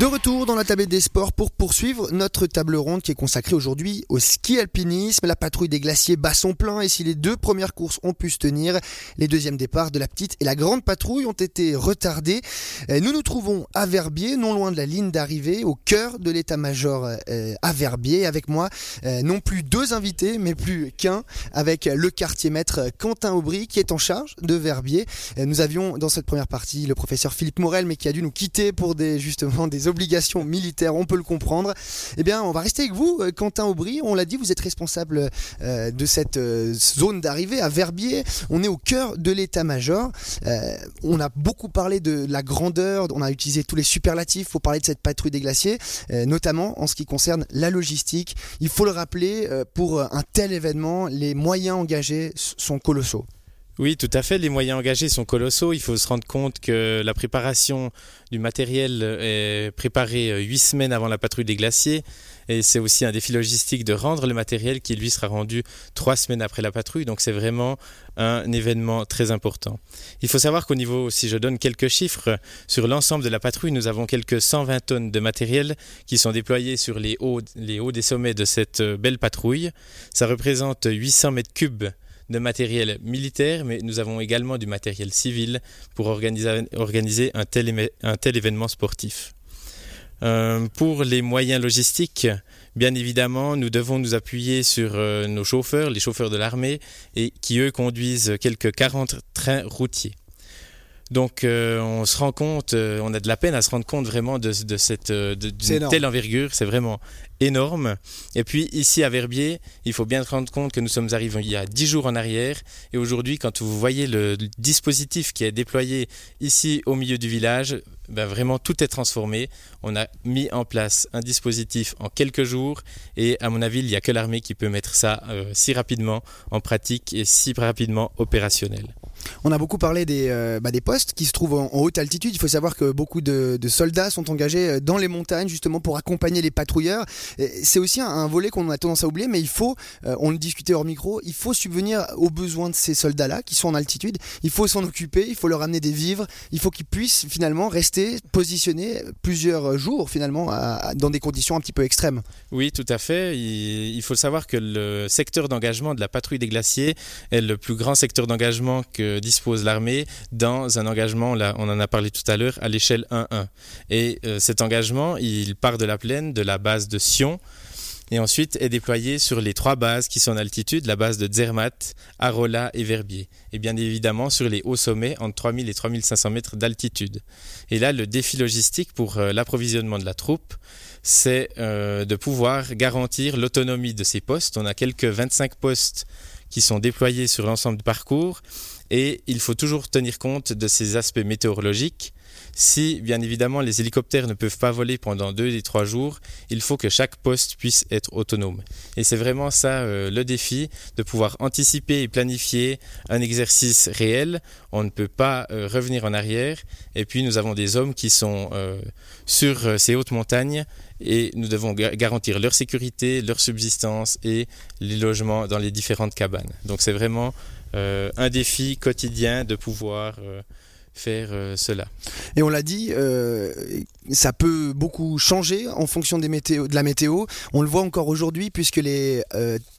De retour dans la table des sports pour poursuivre notre table ronde qui est consacrée aujourd'hui au ski alpinisme. La patrouille des glaciers bat son plein et si les deux premières courses ont pu se tenir, les deuxièmes départs de la petite et la grande patrouille ont été retardés. Euh, nous nous trouvons à Verbier, non loin de la ligne d'arrivée, au cœur de l'état-major euh, à Verbier. Avec moi, euh, non plus deux invités, mais plus qu'un, avec le quartier maître Quentin Aubry qui est en charge de Verbier. Nous avions dans cette première partie le professeur Philippe Morel, mais qui a dû nous quitter pour des justement des obligations militaires, on peut le comprendre. Eh bien, on va rester avec vous, euh, Quentin Aubry. On l'a dit, vous êtes responsable euh, de cette euh, zone d'arrivée à Verbier. On est au cœur de l'état-major. on a beaucoup parlé de la grandeur, on a utilisé tous les superlatifs pour parler de cette patrouille des glaciers, notamment en ce qui concerne la logistique. Il faut le rappeler, pour un tel événement, les moyens engagés sont colossaux. Oui, tout à fait. Les moyens engagés sont colossaux. Il faut se rendre compte que la préparation du matériel est préparée euh, huit semaines avant la patrouille des glaciers. Et c'est aussi un défi logistique de rendre le matériel qui, lui, sera rendu trois semaines après la patrouille. Donc c'est vraiment un événement très important. Il faut savoir qu'au niveau, si je donne quelques chiffres, sur l'ensemble de la patrouille, nous avons quelques 120 tonnes de matériel qui sont déployés sur les hauts, les hauts des sommets de cette euh, belle patrouille. Ça représente 800 mètres cubes de matériel militaire, mais nous avons également du matériel civil pour organiser, organiser un, tel, un tel événement sportif. Euh, pour les moyens logistiques, bien évidemment, nous devons nous appuyer sur euh, nos chauffeurs, les chauffeurs de l'armée, et qui eux conduisent quelques 40 trains routiers. Donc euh, on se rend compte, euh, on a de la peine à se rendre compte vraiment de, cette euh, d'une telle envergure, c'est vraiment énorme. Et puis ici à Verbier, il faut bien se rendre compte que nous sommes arrivés il y a dix jours en arrière et aujourd'hui quand vous voyez le, dispositif qui est déployé ici au milieu du village, ben vraiment tout est transformé. On a mis en place un dispositif en quelques jours et à mon avis il n'y a que l'armée qui peut mettre ça si rapidement en pratique et si rapidement opérationnel. On a beaucoup parlé des, euh, bah, des postes qui se trouvent en, haute altitude. Il faut savoir que beaucoup de, soldats sont engagés euh, dans les montagnes justement pour accompagner les patrouilleurs. C'est aussi un, volet qu'on a tendance à oublier, mais il faut, euh, on le discutait hors micro, il faut subvenir aux besoins de ces soldats-là qui sont en altitude. Il faut s'en occuper, il faut leur amener des vivres, il faut qu'ils puissent finalement rester positionnés plusieurs jours finalement dans des conditions un petit peu extrêmes. Oui, tout à fait. Il, il faut savoir que le secteur d'engagement de la patrouille des glaciers est le plus grand secteur d'engagement que dispose l'armée dans un engagement, là, on en a parlé tout à l'heure, à l'échelle 1-1. Et euh, cet engagement, il part de la plaine, de la base de Sion, et ensuite est déployé sur les trois bases qui sont en altitude, la base de Zermatt, Arola et Verbier. Et bien évidemment sur les hauts sommets entre 3000 et 3500 mètres d'altitude. Et là, le défi logistique pour euh, l'approvisionnement de la troupe, c'est euh, de pouvoir garantir l'autonomie de ces postes. On a quelques 25 postes qui sont déployés sur l'ensemble du parcours et il faut toujours tenir compte de ces aspects météorologiques. Si, bien évidemment, les hélicoptères ne peuvent pas voler pendant deux et trois jours, il faut que chaque poste puisse être autonome. Et c'est vraiment ça euh, le défi, de pouvoir anticiper et planifier un exercice réel. On ne peut pas euh, revenir en arrière. Et puis, nous avons des hommes qui sont euh, sur ces hautes montagnes et nous devons garantir leur sécurité, leur subsistance et les logements dans les différentes cabanes. Donc, c'est vraiment un défi quotidien de pouvoir euh, faire euh, cela. Et on l'a dit, ça peut beaucoup changer en fonction de la météo. On le voit encore aujourd'hui puisque les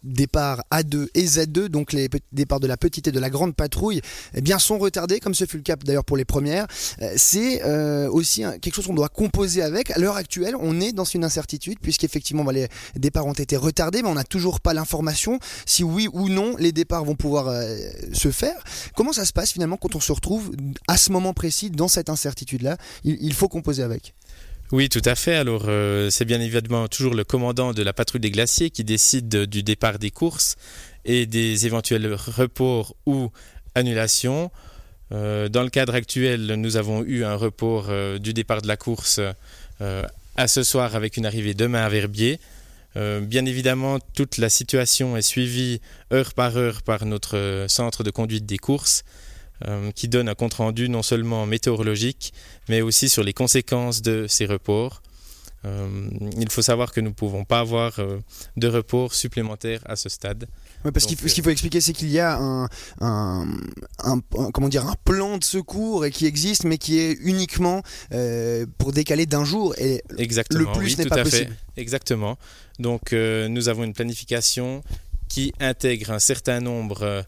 départs A2 et Z2, donc les départs de la petite et de la grande patrouille, eh bien sont retardés, comme ce fut le cas d'ailleurs pour les premières. c'est aussi quelque chose qu'on doit composer avec. À l'heure actuelle, on est dans une incertitude puisqu'effectivement bah, les départs ont été retardés, mais on n'a toujours pas l'information si oui ou non les départs vont pouvoir se faire. Comment ça se passe finalement quand on se retrouve à ce moment précis dans cette incertitude-là il, faut composer avec. Oui, tout à fait. Alors, euh, c'est bien évidemment toujours le commandant de la patrouille des glaciers qui décide du départ des courses et des éventuels reports ou annulations. Euh, dans le cadre actuel, nous avons eu un report euh, du départ de la course à ce soir avec une arrivée demain à Verbier. Bien évidemment, toute la situation est suivie heure par heure par notre centre de conduite des courses, euh, qui donne un compte-rendu non seulement météorologique, mais aussi sur les conséquences de ces reports. il faut savoir que nous ne pouvons pas avoir de report supplémentaire à ce stade. parce faut, ce qu'il faut expliquer, c'est qu'il y a un, un, comment dire, un plan de secours qui existe, mais qui est uniquement pour décaler d'un jour. Et Exactement, le plus oui, n'est pas à possible. fait. Exactement. Donc nous avons une planification qui intègre un certain nombre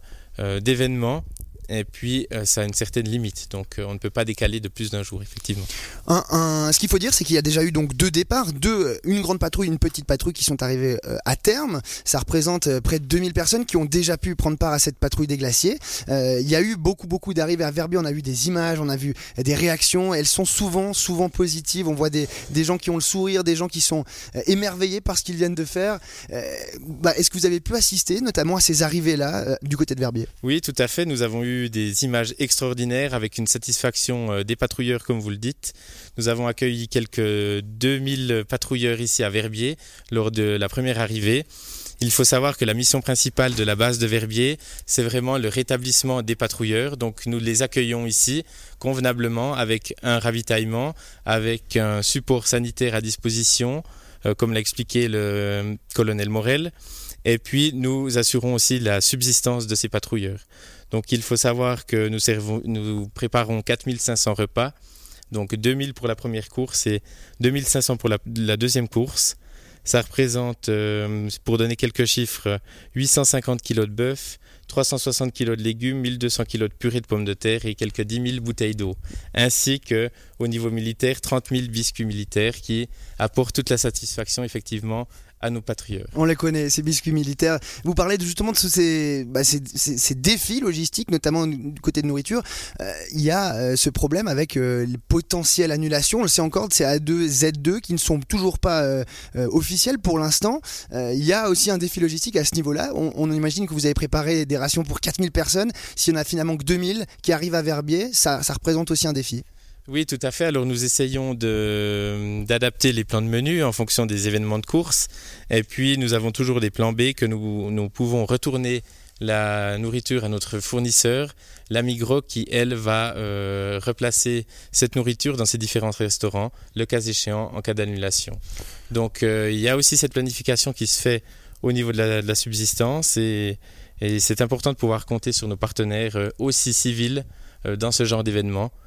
d'événements et puis euh, ça a une certaine limite. Donc euh, on ne peut pas décaler de plus d'un jour, effectivement. Un, ce qu'il faut dire, c'est qu'il y a déjà eu donc deux départs, deux, euh, une grande patrouille, une petite patrouille qui sont arrivées à terme. Ça représente près de 2000 personnes qui ont déjà pu prendre part à cette patrouille des glaciers. il y a eu beaucoup, beaucoup d'arrivées à Verbier. On a vu des images, on a vu des réactions. Elles sont souvent, souvent positives. On voit des, des gens qui ont le sourire, des gens qui sont émerveillés par ce qu'ils viennent de faire. Bah, est-ce que vous avez pu assister notamment à ces arrivées-là du côté de Verbier? Oui, tout à fait. Nous avons eu des images extraordinaires avec une satisfaction euh, des patrouilleurs, comme vous le dites. Nous avons accueilli quelques 2000 patrouilleurs ici à Verbier lors de la première arrivée. Il faut savoir que la mission principale de la base de Verbier, c'est vraiment le rétablissement des patrouilleurs. Donc nous les accueillons ici convenablement avec un ravitaillement, avec un support sanitaire à disposition, euh, comme l'a expliqué le colonel Morel. Et puis nous assurons aussi la subsistance de ces patrouilleurs. Donc il faut savoir que nous, servons, nous préparons 4500 repas, donc 2000 pour la première course et 2500 pour la, deuxième course. Ça représente, euh, pour donner quelques chiffres, 850 kg de bœuf, 360 kg de légumes, 1200 kg de purée de pommes de terre et quelques 10 000 bouteilles d'eau. Ainsi que, au niveau militaire, 30 000 biscuits militaires qui apportent toute la satisfaction effectivement On les connaît, ces biscuits militaires. Vous parlez justement de ces, bah, ces, ces, défis logistiques, notamment du côté de nourriture. Euh, il y a euh, ce problème avec euh, les potentielles. On le sait encore de ces A2, Z2 qui ne sont toujours pas officiels pour l'instant. il y a aussi un défi logistique à ce niveau-là. On, on, imagine que vous avez préparé des rations pour 4000 personnes. S'il y en a finalement que 2000 qui arrivent à Verbier, ça, ça représente aussi un défi. Oui, tout à fait. Alors nous essayons d'adapter les plans de menu en fonction des événements de course. Et puis nous avons toujours des plans B que nous, nous pouvons retourner la nourriture à notre fournisseur, la Migros, qui elle va euh, replacer cette nourriture dans ses différents restaurants, le cas échéant en cas d'annulation. Donc euh, il y a aussi cette planification qui se fait au niveau de la, subsistance et, et c'est important de pouvoir compter sur nos partenaires euh, aussi civils dans ce genre d'événements euh,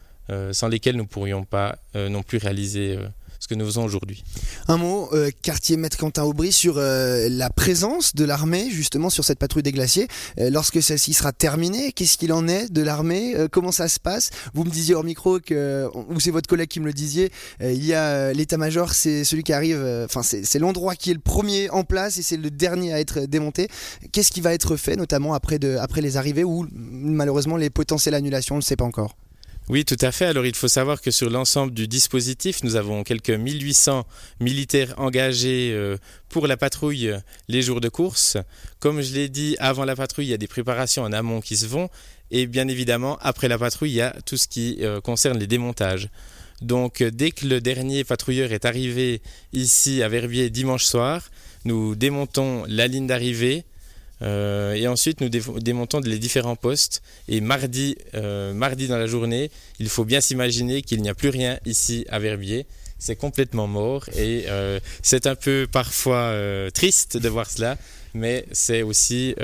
sans lesquels nous ne pourrions pas euh, non plus réaliser euh, ce que nous faisons aujourd'hui. Un mot, quartier Maître Quentin Aubry, sur la présence de l'armée justement sur cette patrouille des glaciers. lorsque celle-ci sera terminée, qu'est-ce qu'il en est de l'armée? Comment ça se passe? Vous me disiez hors micro que, ou c'est votre collègue qui me le disiez, il y a l'état-major, c'est celui qui arrive, enfin c'est l'endroit qui est le premier en place et c'est le dernier à être démonté. Qu'est-ce qui va être fait, notamment après, après les arrivées ou malheureusement les potentielles annulations, on ne le sait pas encore? Oui, tout à fait. Alors il faut savoir que sur l'ensemble du dispositif, nous avons quelques 1800 militaires engagés euh, pour la patrouille les jours de course. Comme je l'ai dit, avant la patrouille, il y a des préparations en amont qui se font. Et bien évidemment, après la patrouille, il y a tout ce qui euh, concerne les démontages. Donc dès que le dernier patrouilleur est arrivé ici à Verbier dimanche soir, nous démontons la ligne d'arrivée, euh, et ensuite, nous démontons les différents postes. Et mardi, euh, mardi dans la journée, il faut bien s'imaginer qu'il n'y a plus rien ici à Verbier. C'est complètement mort et euh, c'est un peu parfois triste de voir cela, mais c'est aussi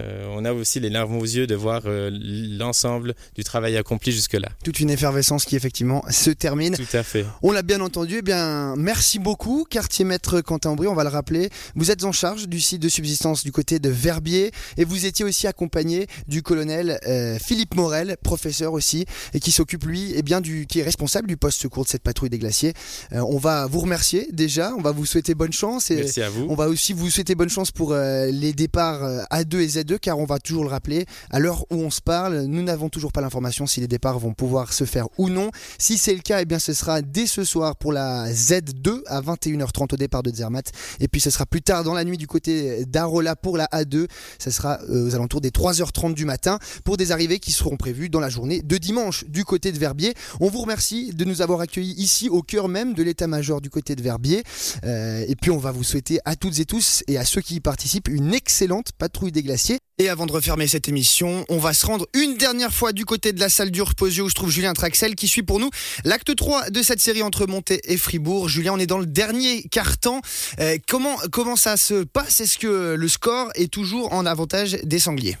euh, on a aussi les larmes aux yeux de voir euh, l'ensemble du travail accompli jusque-là. Toute une effervescence qui effectivement se termine. Tout à fait. On l'a bien entendu. Eh bien, merci beaucoup, quartier maître Quentin Aubry. On va le rappeler. Vous êtes en charge du site de subsistance du côté de Verbier et vous étiez aussi accompagné du colonel euh, Philippe Morel, professeur aussi, et qui s'occupe lui, et eh bien du, qui est responsable du poste secours de cette patrouille des glaciers. on va vous remercier déjà. On va vous souhaiter bonne chance et merci à vous. On va aussi vous souhaiter bonne chance pour les départs A2 et Z car on va toujours le rappeler, à l'heure où on se parle, nous n'avons toujours pas l'information si les départs vont pouvoir se faire ou non. Si c'est le cas, eh bien ce sera dès ce soir pour la Z2 à 21h30 au départ de Zermatt et puis ce sera plus tard dans la nuit du côté d'Arola pour la A2, ce sera euh, aux alentours des 3h30 du matin pour des arrivées qui seront prévues dans la journée de dimanche du côté de Verbier. On vous remercie de nous avoir accueillis ici au cœur même de l'état-major du côté de Verbier euh, et puis on va vous souhaiter à toutes et tous et à ceux qui y participent une excellente patrouille des glaciers. Et avant de refermer cette émission, on va se rendre une dernière fois du côté de la salle d'Urposio où se trouve Julien Traxel qui suit pour nous l'acte 3 de cette série entre Monté et Fribourg. Julien, on est dans le dernier quart-temps. Euh, comment, comment ça se passe? Est-ce que le score est toujours en avantage des Sangliers?